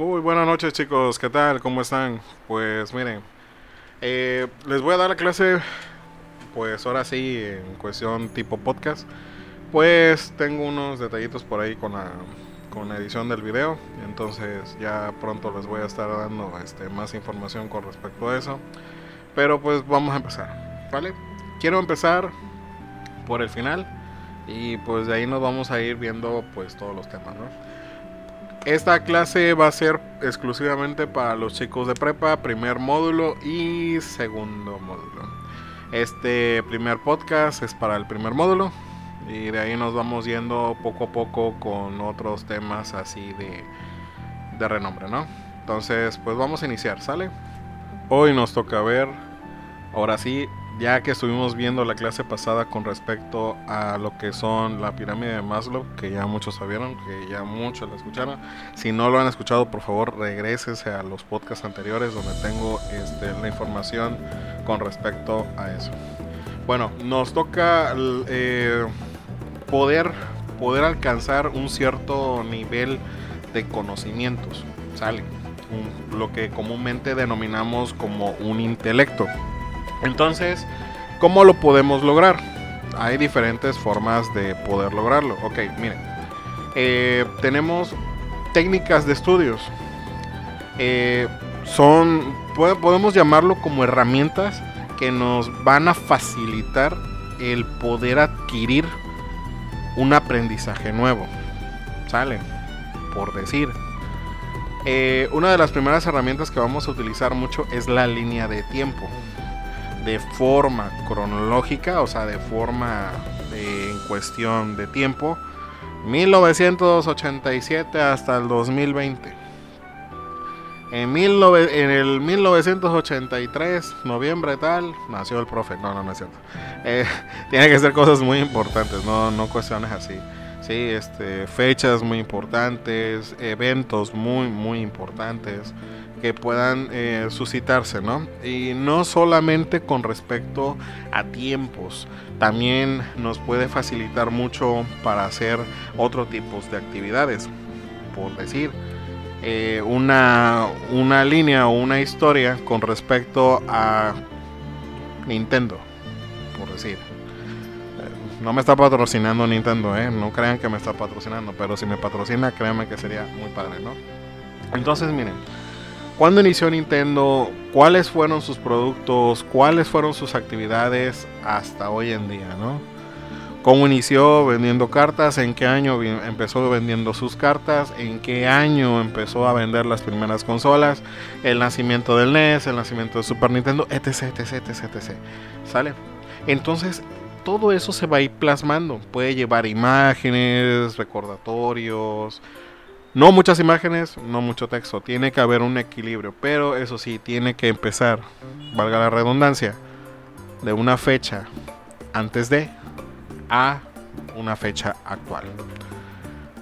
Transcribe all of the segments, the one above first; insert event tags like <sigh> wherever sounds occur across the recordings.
Muy buenas noches chicos, ¿qué tal? ¿Cómo están? Pues miren, eh, les voy a dar la clase, pues ahora sí, en cuestión tipo podcast. Pues tengo unos detallitos por ahí con la, con la edición del video, entonces ya pronto les voy a estar dando este, más información con respecto a eso. Pero pues vamos a empezar, ¿vale? Quiero empezar por el final y pues de ahí nos vamos a ir viendo pues todos los temas, ¿no? Esta clase va a ser exclusivamente para los chicos de prepa, primer módulo y segundo módulo. Este primer podcast es para el primer módulo y de ahí nos vamos yendo poco a poco con otros temas así de, de renombre, ¿no? Entonces, pues vamos a iniciar, ¿sale? Hoy nos toca ver, ahora sí, ya que estuvimos viendo la clase pasada con respecto a lo que son la pirámide de Maslow, que ya muchos sabieron, que ya muchos la escucharon. Si no lo han escuchado, por favor, regrésese a los podcasts anteriores donde tengo este, la información con respecto a eso. Bueno, nos toca eh, poder, poder alcanzar un cierto nivel de conocimientos, ¿sale? lo que comúnmente denominamos como un intelecto. Entonces, ¿cómo lo podemos lograr? Hay diferentes formas de poder lograrlo. Ok, miren. Eh, tenemos técnicas de estudios. Eh, son, podemos llamarlo como herramientas que nos van a facilitar el poder adquirir un aprendizaje nuevo. ¿Sale? Por decir. Eh, una de las primeras herramientas que vamos a utilizar mucho es la línea de tiempo de forma cronológica, o sea, de forma en cuestión de tiempo, 1987 hasta el 2020. En, en el 1983, noviembre tal, nació el profe. No, no, no es cierto. Eh, <laughs> tiene que ser cosas muy importantes, no, no cuestiones así. Sí, este, fechas muy importantes, eventos muy, muy importantes que puedan eh, suscitarse, ¿no? Y no solamente con respecto a tiempos, también nos puede facilitar mucho para hacer otro tipo de actividades. Por decir, eh, una, una línea o una historia con respecto a Nintendo, por decir. Eh, no me está patrocinando Nintendo, ¿eh? No crean que me está patrocinando, pero si me patrocina, créanme que sería muy padre, ¿no? Entonces, miren, ¿Cuándo inició Nintendo? ¿Cuáles fueron sus productos? ¿Cuáles fueron sus actividades hasta hoy en día? ¿Cómo inició vendiendo cartas? ¿En qué año empezó vendiendo sus cartas? ¿En qué año empezó a vender las primeras consolas? El nacimiento del NES, el nacimiento de Super Nintendo, etc, etc, etc, etc. ¿Sale? Entonces, todo eso se va a ir plasmando. Puede llevar imágenes, recordatorios, no muchas imágenes, no mucho texto. Tiene que haber un equilibrio. Pero eso sí, tiene que empezar, valga la redundancia, de una fecha antes de a una fecha actual.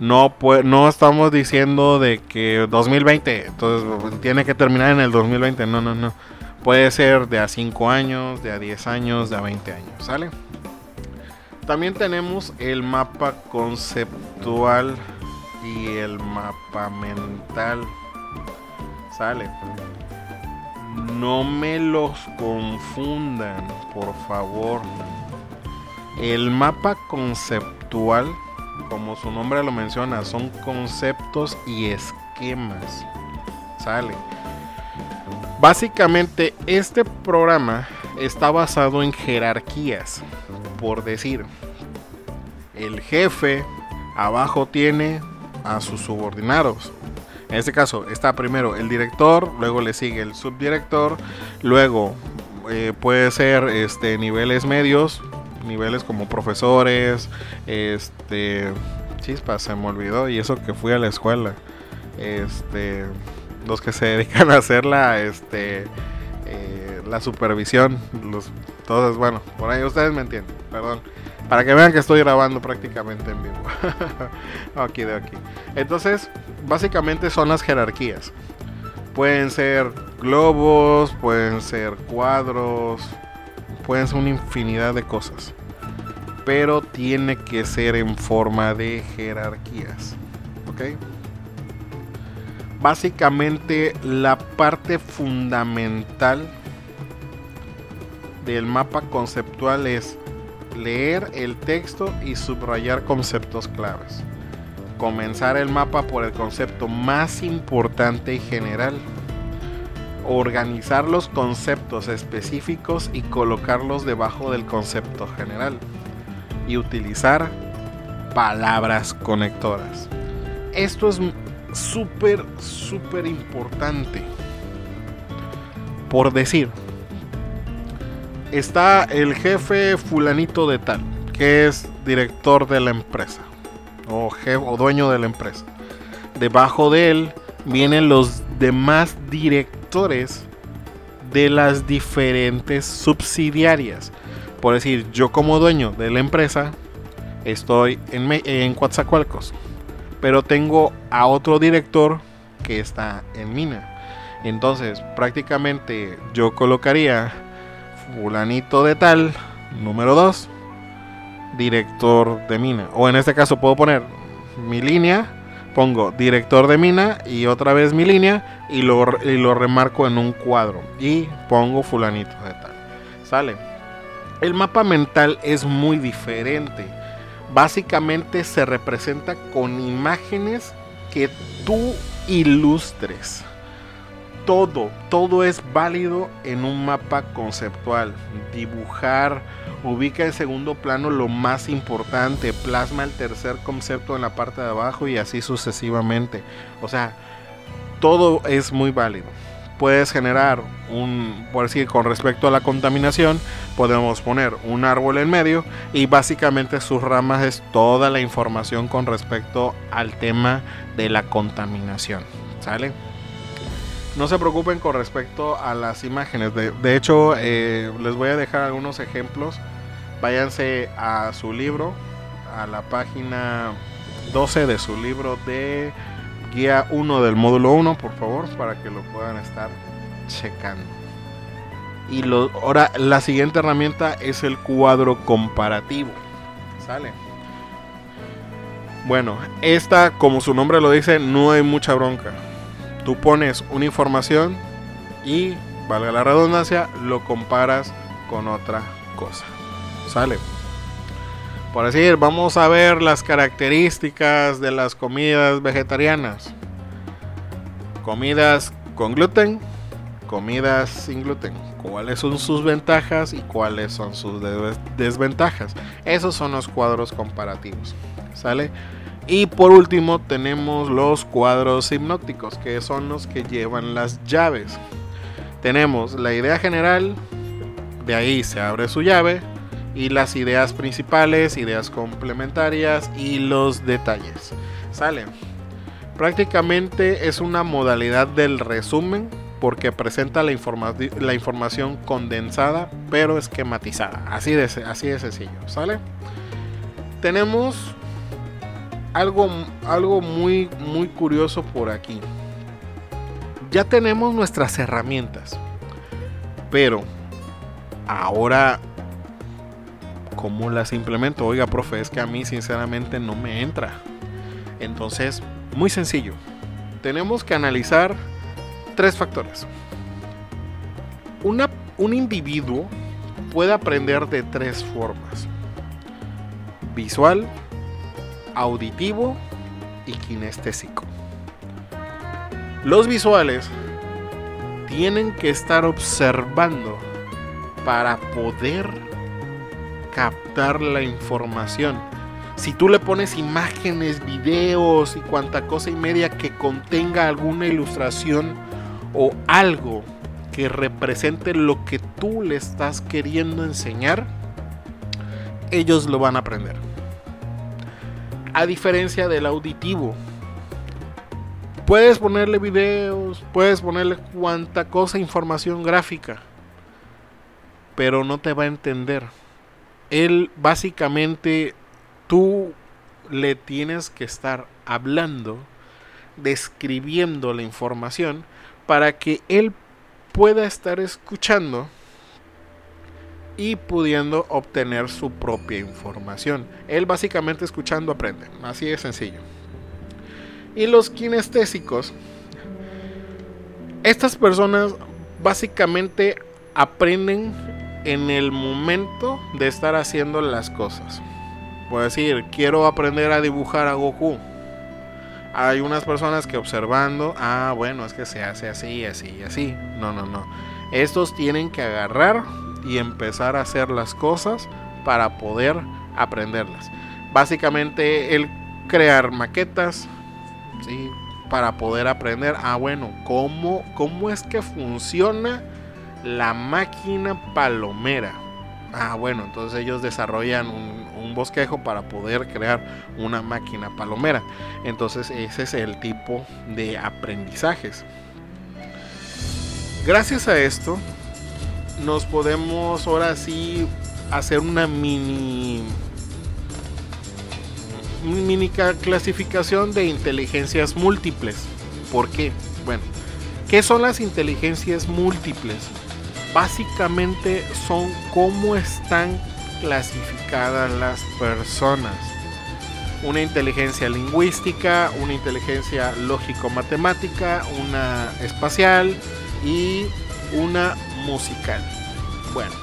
No, no estamos diciendo de que 2020, entonces tiene que terminar en el 2020. No, no, no. Puede ser de a 5 años, de a 10 años, de a 20 años. ¿Sale? También tenemos el mapa conceptual y el mapa mental. Sale. No me los confundan, por favor. El mapa conceptual, como su nombre lo menciona, son conceptos y esquemas. Sale. Básicamente, este programa está basado en jerarquías. Por decir, el jefe abajo tiene a sus subordinados. En este caso está primero el director, luego le sigue el subdirector, luego eh, puede ser este, niveles medios, niveles como profesores, este, chispa, se me olvidó y eso que fui a la escuela, este, los que se <laughs> dedican a hacer la, este, eh, la supervisión, los, todos, bueno, por ahí ustedes me entienden, perdón. Para que vean que estoy grabando prácticamente en vivo. <laughs> aquí de aquí. Entonces, básicamente son las jerarquías. Pueden ser globos, pueden ser cuadros, pueden ser una infinidad de cosas. Pero tiene que ser en forma de jerarquías. ¿Ok? básicamente la parte fundamental del mapa conceptual es leer el texto y subrayar conceptos claves. Comenzar el mapa por el concepto más importante y general. Organizar los conceptos específicos y colocarlos debajo del concepto general. Y utilizar palabras conectoras. Esto es súper, súper importante. Por decir, está el jefe fulanito de tal, que es director de la empresa o, o dueño de la empresa. Debajo de él vienen los demás directores de las diferentes subsidiarias. Por decir, yo como dueño de la empresa estoy en, en Coatzacoalcos, pero tengo a otro director que está en Mina. Entonces, prácticamente yo colocaría fulanito de tal, número 2, director de mina. O en este caso puedo poner mi línea, pongo director de mina y otra vez mi línea y lo, y lo remarco en un cuadro y pongo fulanito de tal. Sale. El mapa mental es muy diferente. Básicamente se representa con imágenes que tú ilustres todo, todo es válido en un mapa conceptual. Dibujar, ubica en segundo plano lo más importante, plasma el tercer concepto en la parte de abajo y así sucesivamente. O sea, todo es muy válido. Puedes generar un, por decir, con respecto a la contaminación, podemos poner un árbol en medio y básicamente sus ramas es toda la información con respecto al tema de la contaminación. ¿Sale? No se preocupen con respecto a las imágenes. De, hecho, eh, les voy a dejar algunos ejemplos. Váyanse a su libro, a la página 12 de su libro de guía 1 del módulo 1, por favor, para que lo puedan estar checando. Y lo, ahora la siguiente herramienta es el cuadro comparativo. ¿Sale? Bueno, esta, como su nombre lo dice, no hay mucha bronca tú pones una información y, valga la redundancia, lo comparas con otra cosa. ¿Sale? Por decir, vamos a ver las características de las comidas vegetarianas. Comidas con gluten, comidas sin gluten. ¿Cuáles son sus ventajas y cuáles son sus desventajas? Esos son los cuadros comparativos. ¿Sale? Y por último tenemos los cuadros hipnóticos, que son los que llevan las llaves. Tenemos la idea general, de ahí se abre su llave, y las ideas principales, ideas complementarias y los detalles. Sale. Prácticamente es una modalidad del resumen porque presenta la, la información condensada pero esquematizada. Así de, así de sencillo. ¿Sale? Tenemos algo, algo muy, muy curioso por aquí. Ya tenemos nuestras herramientas, pero ahora, ¿cómo las implemento? Oiga, profe, es que a mí sinceramente no me entra. Entonces, muy sencillo. Tenemos que analizar tres factores. Un individuo puede aprender de tres formas. Visual, auditivo y kinestésico. Los visuales tienen que estar observando para poder captar la información. Si tú le pones imágenes, videos y cuanta cosa y media que contenga alguna ilustración o algo que represente lo que tú le estás queriendo enseñar, ellos lo van a aprender. A diferencia del auditivo. Puedes ponerle videos, puedes ponerle cuanta cosa, información gráfica, pero no te va a entender. Él básicamente, tú le tienes que estar hablando, describiendo la información, para que él pueda estar escuchando y pudiendo obtener su propia información. Él básicamente escuchando aprende, así de sencillo. Y los kinestésicos Estas personas básicamente aprenden en el momento de estar haciendo las cosas. Puedo decir, quiero aprender a dibujar a Goku. Hay unas personas que observando, ah, bueno, es que se hace así, así así. No, no, no. Estos tienen que agarrar y empezar a hacer las cosas para poder aprenderlas. Básicamente el crear maquetas, ¿sí? Para poder aprender, ah, bueno, ¿cómo, cómo es que funciona la máquina palomera? Ah, bueno, entonces ellos desarrollan un, un, bosquejo para poder crear una máquina palomera. Entonces ese es el tipo de aprendizajes. Gracias a esto, nos podemos ahora sí hacer una mini mini clasificación de inteligencias múltiples. ¿Por qué? Bueno, ¿qué son las inteligencias múltiples? Básicamente son cómo están clasificadas las personas. Una inteligencia lingüística, una inteligencia lógico-matemática, una espacial y una musical. Bueno,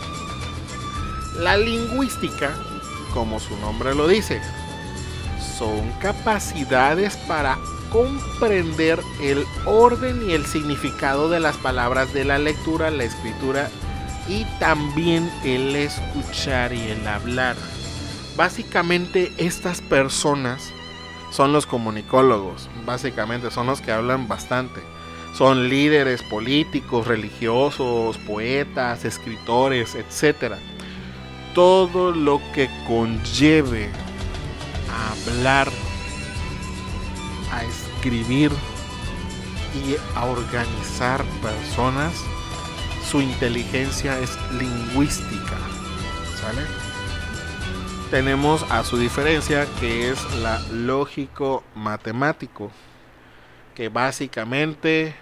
la lingüística, como su nombre lo dice, son capacidades para comprender el orden y el significado de las palabras de la lectura, la escritura y también el escuchar y el hablar. Básicamente estas personas son los comunicólogos, básicamente son los que hablan bastante. Son líderes políticos, religiosos, poetas, escritores, etc. Todo lo que conlleve a hablar, a escribir y a organizar personas, su inteligencia es lingüística. ¿Sale? Tenemos a su diferencia que es la lógico-matemático, que básicamente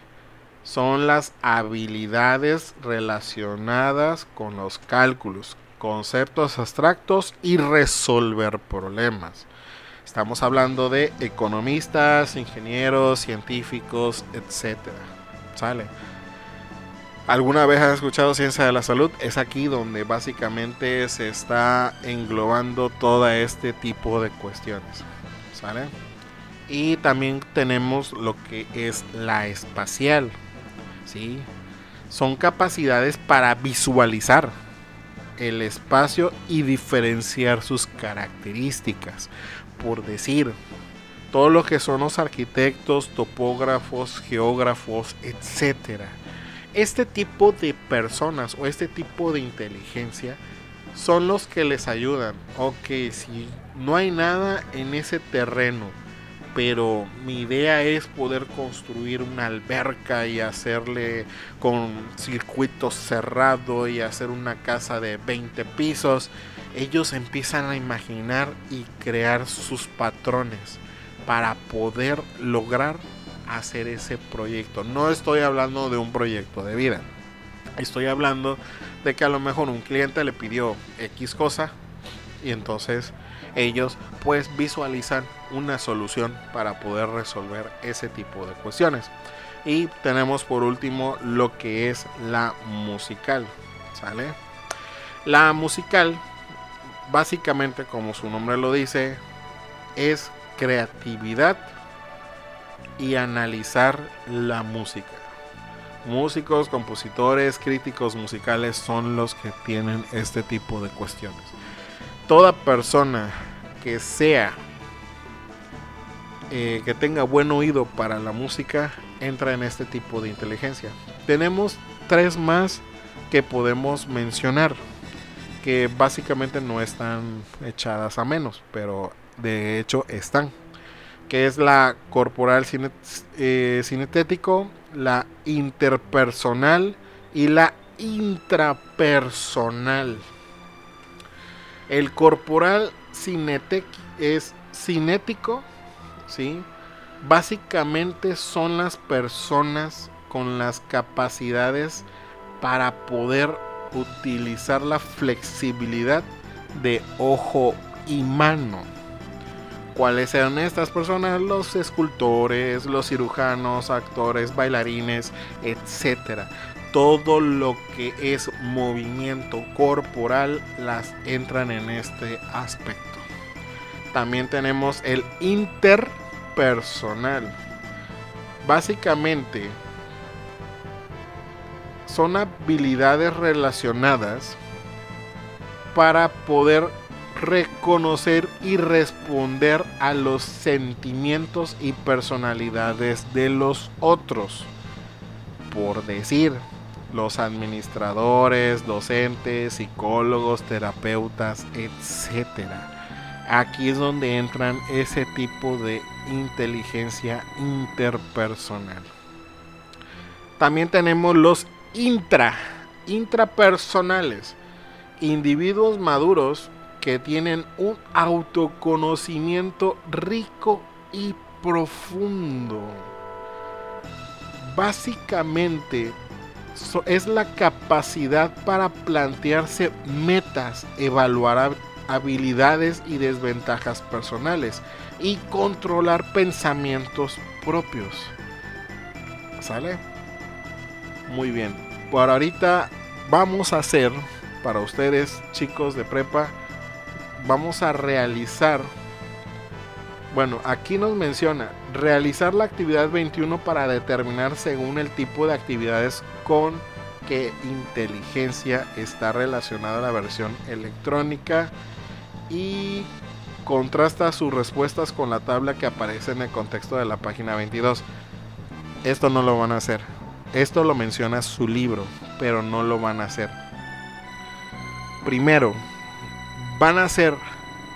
son las habilidades relacionadas con los cálculos, conceptos abstractos y resolver problemas. Estamos hablando de economistas, ingenieros, científicos, etc. ¿Sale? ¿Alguna vez has escuchado ciencia de la salud? Es aquí donde básicamente se está englobando todo este tipo de cuestiones. ¿Sale? Y también tenemos lo que es la espacial. ¿sí? Son capacidades para visualizar el espacio y diferenciar sus características. Por decir, todo lo que son los arquitectos, topógrafos, geógrafos, etc. Este tipo de personas o este tipo de inteligencia son los que les ayudan. Ok, si no hay nada en ese terreno, pero mi idea es poder construir una alberca y hacerle con circuito cerrado y hacer una casa de 20 pisos. Ellos empiezan a imaginar y crear sus patrones para poder lograr hacer ese proyecto. No estoy hablando de un proyecto de vida. Estoy hablando de que a lo mejor un cliente le pidió X cosa y entonces ellos pues visualizan una solución para poder resolver ese tipo de cuestiones. Y tenemos por último lo que es la musical, ¿sale? La musical, básicamente como su nombre lo dice, es creatividad y analizar la música. Músicos, compositores, críticos musicales son los que tienen este tipo de cuestiones toda persona que sea eh, que tenga buen oído para la música entra en este tipo de inteligencia. Tenemos tres más que podemos mencionar que básicamente no están echadas a menos, pero de hecho están. Que es la corporal eh, cinetético, la interpersonal y la intrapersonal. El corporal es cinético, ¿sí? Básicamente son las personas con las capacidades para poder utilizar la flexibilidad de ojo y mano. ¿Cuáles eran estas personas? Los escultores, los cirujanos, actores, bailarines, etc. Todo lo que es movimiento corporal las entran en este aspecto. También tenemos el interpersonal. Básicamente son habilidades relacionadas para poder reconocer y responder a los sentimientos y personalidades de los otros. Por decir, los administradores, docentes, psicólogos, terapeutas, etc. Aquí es donde entran ese tipo de inteligencia interpersonal. También tenemos los intra, intrapersonales, individuos maduros que tienen un autoconocimiento rico y profundo. Básicamente es la capacidad para plantearse metas, evaluar habilidades y desventajas personales y controlar pensamientos propios. ¿Sale? Muy bien. Por ahorita vamos a hacer para ustedes, chicos de prepa, vamos a realizar, bueno, aquí nos menciona, realizar la actividad 21 para determinar según el tipo de actividades con qué inteligencia está relacionada la versión electrónica y contrasta sus respuestas con la tabla que aparece en el contexto de la página 22. Esto no lo van a hacer. Esto lo menciona su libro, pero no lo van a hacer. Primero, van a hacer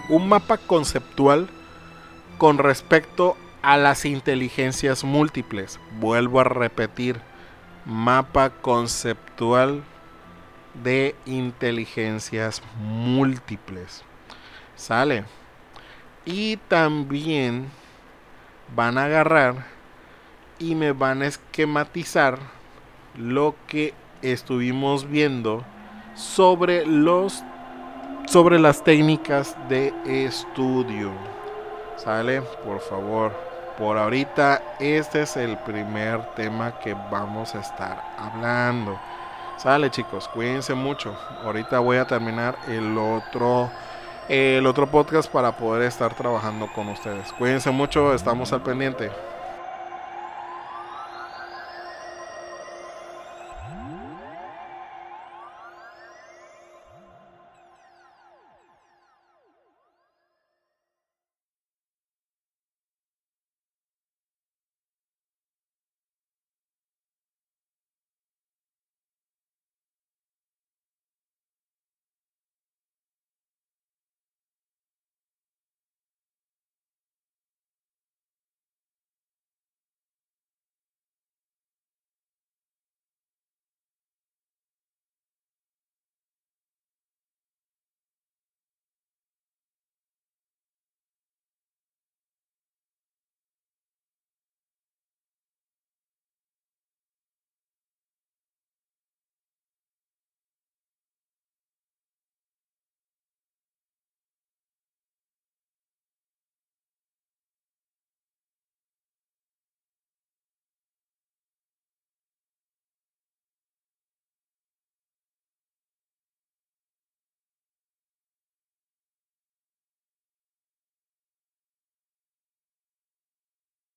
un mapa conceptual con respecto a las inteligencias múltiples. Vuelvo a repetir, mapa conceptual de inteligencias múltiples. Sale. Y también van a agarrar y me van a esquematizar lo que estuvimos viendo sobre los sobre las técnicas de estudio. ¿Sale? Por favor. Por ahorita este es el primer tema que vamos a estar hablando. Sale chicos, cuídense mucho. Ahorita voy a terminar el otro el otro podcast para poder estar trabajando con ustedes. Cuídense mucho, estamos al pendiente.